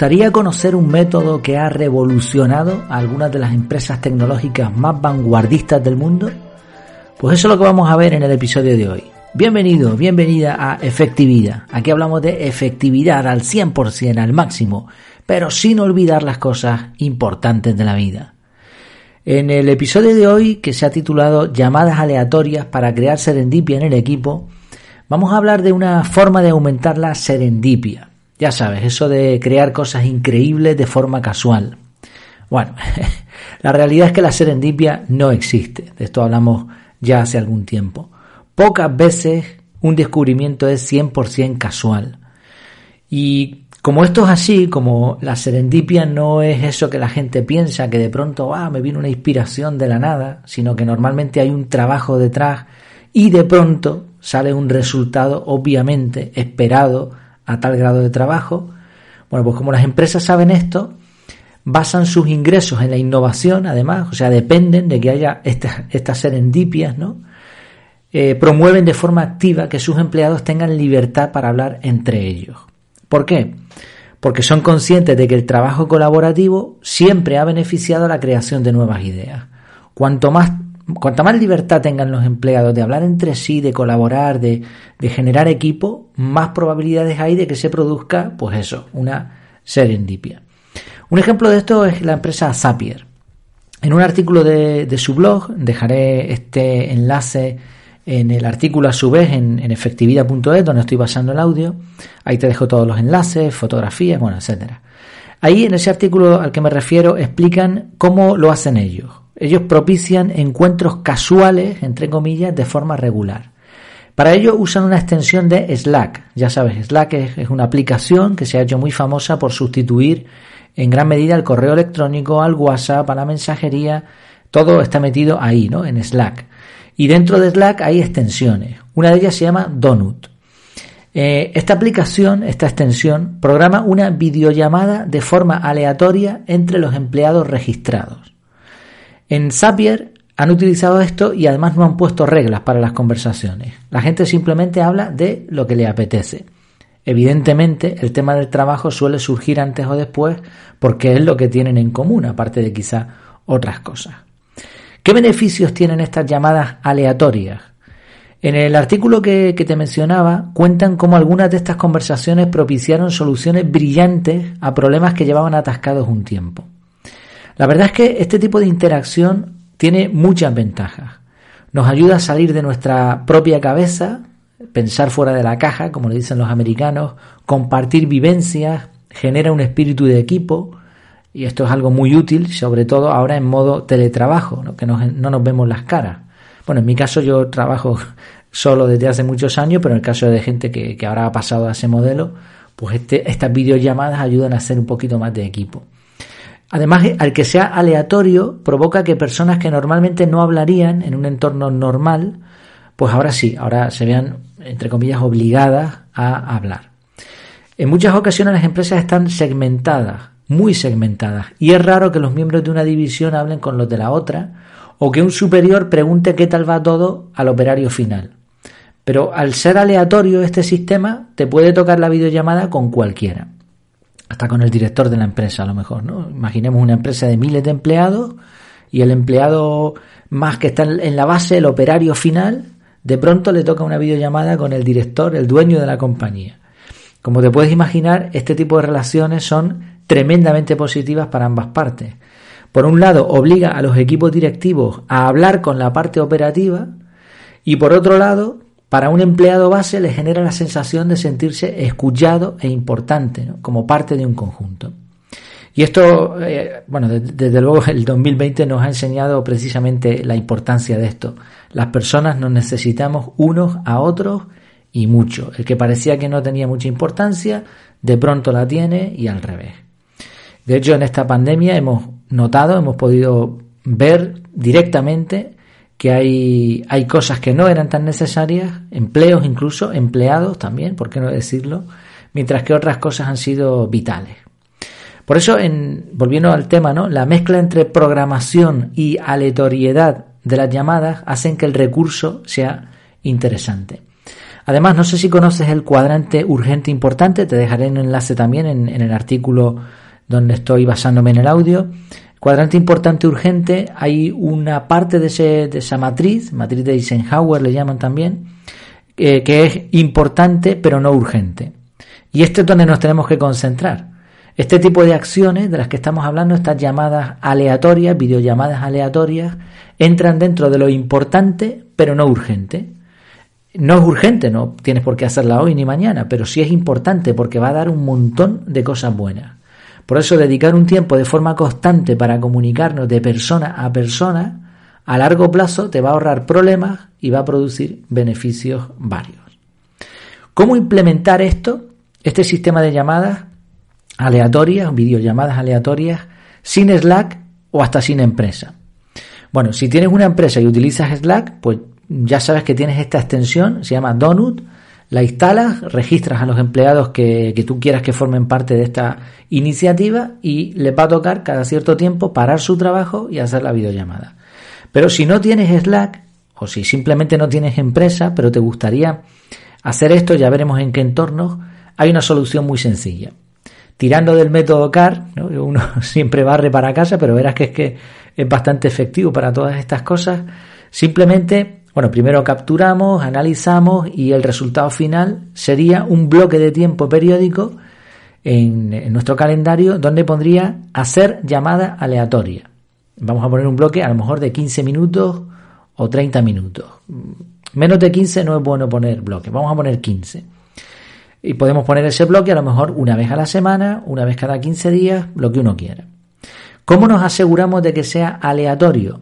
gustaría conocer un método que ha revolucionado a algunas de las empresas tecnológicas más vanguardistas del mundo? Pues eso es lo que vamos a ver en el episodio de hoy. Bienvenido, bienvenida a Efectividad. Aquí hablamos de efectividad al 100%, al máximo, pero sin olvidar las cosas importantes de la vida. En el episodio de hoy, que se ha titulado Llamadas aleatorias para crear serendipia en el equipo, vamos a hablar de una forma de aumentar la serendipia. Ya sabes, eso de crear cosas increíbles de forma casual. Bueno, la realidad es que la serendipia no existe. De esto hablamos ya hace algún tiempo. Pocas veces un descubrimiento es 100% casual. Y como esto es así, como la serendipia no es eso que la gente piensa, que de pronto, ah, me viene una inspiración de la nada, sino que normalmente hay un trabajo detrás y de pronto sale un resultado obviamente esperado a tal grado de trabajo. Bueno, pues como las empresas saben esto, basan sus ingresos en la innovación, además, o sea, dependen de que haya estas, serendipias, ¿no? Eh, promueven de forma activa que sus empleados tengan libertad para hablar entre ellos. ¿Por qué? Porque son conscientes de que el trabajo colaborativo siempre ha beneficiado a la creación de nuevas ideas. Cuanto más Cuanta más libertad tengan los empleados de hablar entre sí, de colaborar, de, generar equipo, más probabilidades hay de que se produzca, pues eso, una serendipia. Un ejemplo de esto es la empresa Zapier. En un artículo de, su blog, dejaré este enlace en el artículo a su vez en, en efectividad.es, donde estoy basando el audio. Ahí te dejo todos los enlaces, fotografías, bueno, etcétera. Ahí en ese artículo al que me refiero explican cómo lo hacen ellos. Ellos propician encuentros casuales, entre comillas, de forma regular. Para ello usan una extensión de Slack. Ya sabes, Slack es, una aplicación que se ha hecho muy famosa por sustituir en gran medida el correo electrónico, al WhatsApp, a la mensajería. Todo está metido ahí, ¿no? En Slack. Y dentro de Slack hay extensiones. Una de ellas se llama Donut. Eh, esta aplicación, esta extensión, programa una videollamada de forma aleatoria entre los empleados registrados. En Zapier han utilizado esto y además no han puesto reglas para las conversaciones. La gente simplemente habla de lo que le apetece. Evidentemente, el tema del trabajo suele surgir antes o después porque es lo que tienen en común, aparte de quizá otras cosas. ¿Qué beneficios tienen estas llamadas aleatorias? En el artículo que, que, te mencionaba, cuentan cómo algunas de estas conversaciones propiciaron soluciones brillantes a problemas que llevaban atascados un tiempo. La verdad es que este tipo de interacción tiene muchas ventajas. Nos ayuda a salir de nuestra propia cabeza, pensar fuera de la caja, como le dicen los americanos, compartir vivencias, genera un espíritu de equipo, y esto es algo muy útil, sobre todo ahora en modo teletrabajo, que no, nos vemos las caras. Bueno, en mi caso yo trabajo solo desde hace muchos años, pero en el caso de gente que, ahora ha pasado a ese modelo, pues este, estas videollamadas ayudan a hacer un poquito más de equipo. Además, al que sea aleatorio, provoca que personas que normalmente no hablarían en un entorno normal, pues ahora sí, ahora se vean, entre comillas, obligadas a hablar. En muchas ocasiones las empresas están segmentadas, muy segmentadas, y es raro que los miembros de una división hablen con los de la otra, o que un superior pregunte qué tal va todo al operario final. Pero al ser aleatorio este sistema, te puede tocar la videollamada con cualquiera hasta con el director de la empresa a lo mejor, ¿no? Imaginemos una empresa de miles de empleados y el empleado más que está en la base, el operario final, de pronto le toca una videollamada con el director, el dueño de la compañía. Como te puedes imaginar, este tipo de relaciones son tremendamente positivas para ambas partes. Por un lado, obliga a los equipos directivos a hablar con la parte operativa y por otro lado, para un empleado base le genera la sensación de sentirse escuchado e importante, como parte de un conjunto. Y esto, eh, bueno, desde, luego el 2020 nos ha enseñado precisamente la importancia de esto. Las personas nos necesitamos unos a otros y mucho. El que parecía que no tenía mucha importancia, de pronto la tiene y al revés. De hecho, en esta pandemia hemos notado, hemos podido ver directamente que hay, hay cosas que no eran tan necesarias, empleos incluso, empleados también, ¿por qué no decirlo? Mientras que otras cosas han sido vitales. Por eso, en, volviendo al tema, ¿no? la mezcla entre programación y aleatoriedad de las llamadas hacen que el recurso sea interesante. Además, no sé si conoces el cuadrante urgente importante, te dejaré un enlace también en, el artículo donde estoy basándome en el audio. Cuadrante importante urgente, hay una parte de, esa matriz, matriz de Eisenhower le llaman también, eh, que es importante pero no urgente. Y este es donde nos tenemos que concentrar. Este tipo de acciones de las que estamos hablando, estas llamadas aleatorias, videollamadas aleatorias, entran dentro de lo importante pero no urgente. No es urgente, no tienes por qué hacerla hoy ni mañana, pero sí es importante porque va a dar un montón de cosas buenas. Por eso dedicar un tiempo de forma constante para comunicarnos de persona a persona, a largo plazo te va a ahorrar problemas y va a producir beneficios varios. ¿Cómo implementar esto? Este sistema de llamadas aleatorias, videollamadas aleatorias, sin Slack o hasta sin empresa. Bueno, si tienes una empresa y utilizas Slack, pues ya sabes que tienes esta extensión, se llama Donut, la instalas, registras a los empleados que, que, tú quieras que formen parte de esta iniciativa y les va a tocar cada cierto tiempo parar su trabajo y hacer la videollamada. Pero si no tienes Slack o si simplemente no tienes empresa, pero te gustaría hacer esto, ya veremos en qué entornos, hay una solución muy sencilla tirando del método CAR, uno siempre barre para casa, pero verás que es que es bastante efectivo para todas estas cosas. Simplemente, bueno, primero capturamos, analizamos y el resultado final sería un bloque de tiempo periódico en, nuestro calendario donde pondría hacer llamada aleatoria. Vamos a poner un bloque a lo mejor de 15 minutos o 30 minutos. Menos de 15 no es bueno poner bloque, vamos a poner 15. Y podemos poner ese bloque a lo mejor una vez a la semana, una vez cada 15 días, lo que uno quiera. ¿Cómo nos aseguramos de que sea aleatorio?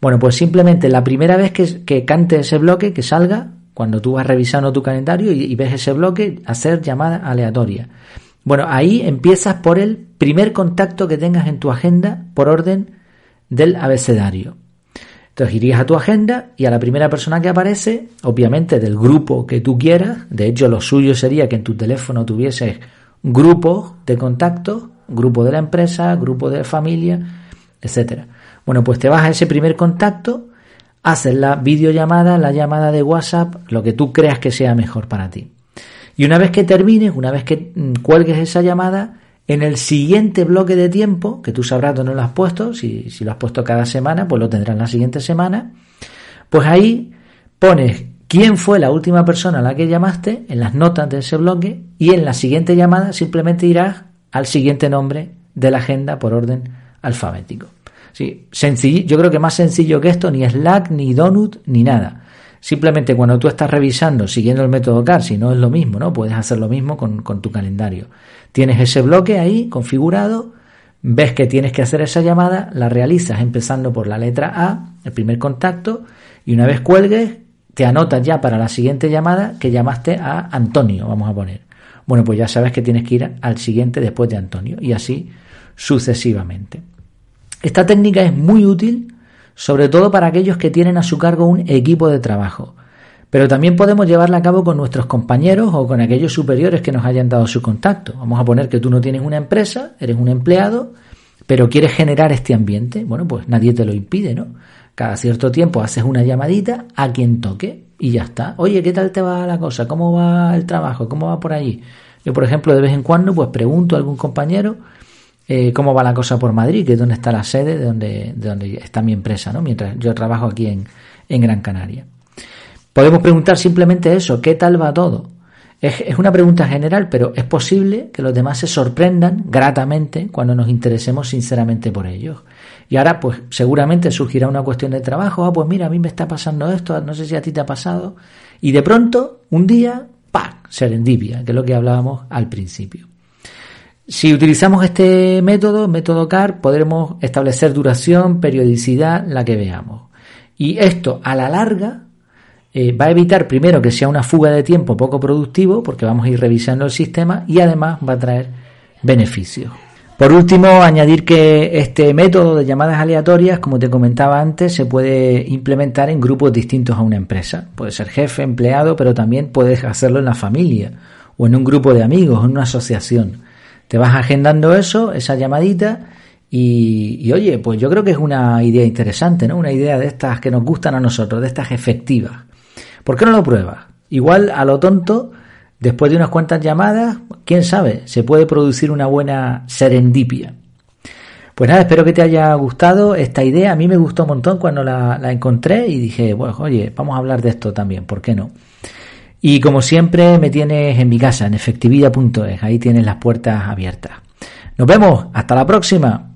Bueno, pues simplemente la primera vez que, cante ese bloque, que salga, cuando tú vas revisando tu calendario y, ves ese bloque, hacer llamada aleatoria. Bueno, ahí empiezas por el primer contacto que tengas en tu agenda por orden del abecedario. Entonces irías a tu agenda y a la primera persona que aparece, obviamente del grupo que tú quieras, de hecho lo suyo sería que en tu teléfono tuvieses grupos de contactos, grupo de la empresa, grupo de familia, etcétera. Bueno, pues te vas a ese primer contacto, haces la videollamada, la llamada de WhatsApp, lo que tú creas que sea mejor para ti. Y una vez que termines, una vez que mm, cuelgues esa llamada, en el siguiente bloque de tiempo, que tú sabrás dónde lo has puesto, si, lo has puesto cada semana, pues lo tendrás la siguiente semana, pues ahí pones quién fue la última persona a la que llamaste en las notas de ese bloque y en la siguiente llamada simplemente irás al siguiente nombre de la agenda por orden alfabético. Sí, yo creo que más sencillo que esto ni Slack, ni Donut, ni nada. Simplemente cuando tú estás revisando, siguiendo el método CAR, si no es lo mismo, ¿no? Puedes hacer lo mismo con, con tu calendario. Tienes ese bloque ahí configurado, ves que tienes que hacer esa llamada, la realizas empezando por la letra A, el primer contacto, y una vez cuelgues, te anotas ya para la siguiente llamada que llamaste a Antonio, vamos a poner. Bueno, pues ya sabes que tienes que ir al siguiente después de Antonio, y así sucesivamente. Esta técnica es muy útil sobre todo para aquellos que tienen a su cargo un equipo de trabajo. Pero también podemos llevarla a cabo con nuestros compañeros o con aquellos superiores que nos hayan dado su contacto. Vamos a poner que tú no tienes una empresa, eres un empleado, pero quieres generar este ambiente. Bueno, pues nadie te lo impide, ¿no? Cada cierto tiempo haces una llamadita a quien toque y ya está. Oye, ¿qué tal te va la cosa? ¿Cómo va el trabajo? ¿Cómo va por allí? Yo, por ejemplo, de vez en cuando, pues pregunto a algún compañero eh, cómo va la cosa por Madrid, que es donde está la sede, de donde, de está mi empresa, ¿no? Mientras yo trabajo aquí en, en Gran Canaria. Podemos preguntar simplemente eso, ¿qué tal va todo? Es, es, una pregunta general, pero es posible que los demás se sorprendan gratamente cuando nos interesemos sinceramente por ellos. Y ahora, pues seguramente surgirá una cuestión de trabajo, ah, pues mira, a mí me está pasando esto, no sé si a ti te ha pasado, y de pronto, un día, ¡pac! serendipia, que es lo que hablábamos al principio. Si utilizamos este método, método CAR, podremos establecer duración, periodicidad, la que veamos. Y esto a la larga eh, va a evitar primero que sea una fuga de tiempo poco productivo, porque vamos a ir revisando el sistema y además va a traer beneficios. Por último, añadir que este método de llamadas aleatorias, como te comentaba antes, se puede implementar en grupos distintos a una empresa. Puede ser jefe, empleado, pero también puedes hacerlo en la familia o en un grupo de amigos, en una asociación. Te vas agendando eso, esa llamadita, y, oye, pues yo creo que es una idea interesante, ¿no? Una idea de estas que nos gustan a nosotros, de estas efectivas. ¿Por qué no lo pruebas? Igual a lo tonto, después de unas cuantas llamadas, quién sabe, se puede producir una buena serendipia. Pues nada, espero que te haya gustado esta idea. A mí me gustó un montón cuando la, encontré y dije, bueno, oye, vamos a hablar de esto también, ¿por qué no? Y como siempre, me tienes en mi casa, en efectividad.es. Ahí tienes las puertas abiertas. Nos vemos, hasta la próxima.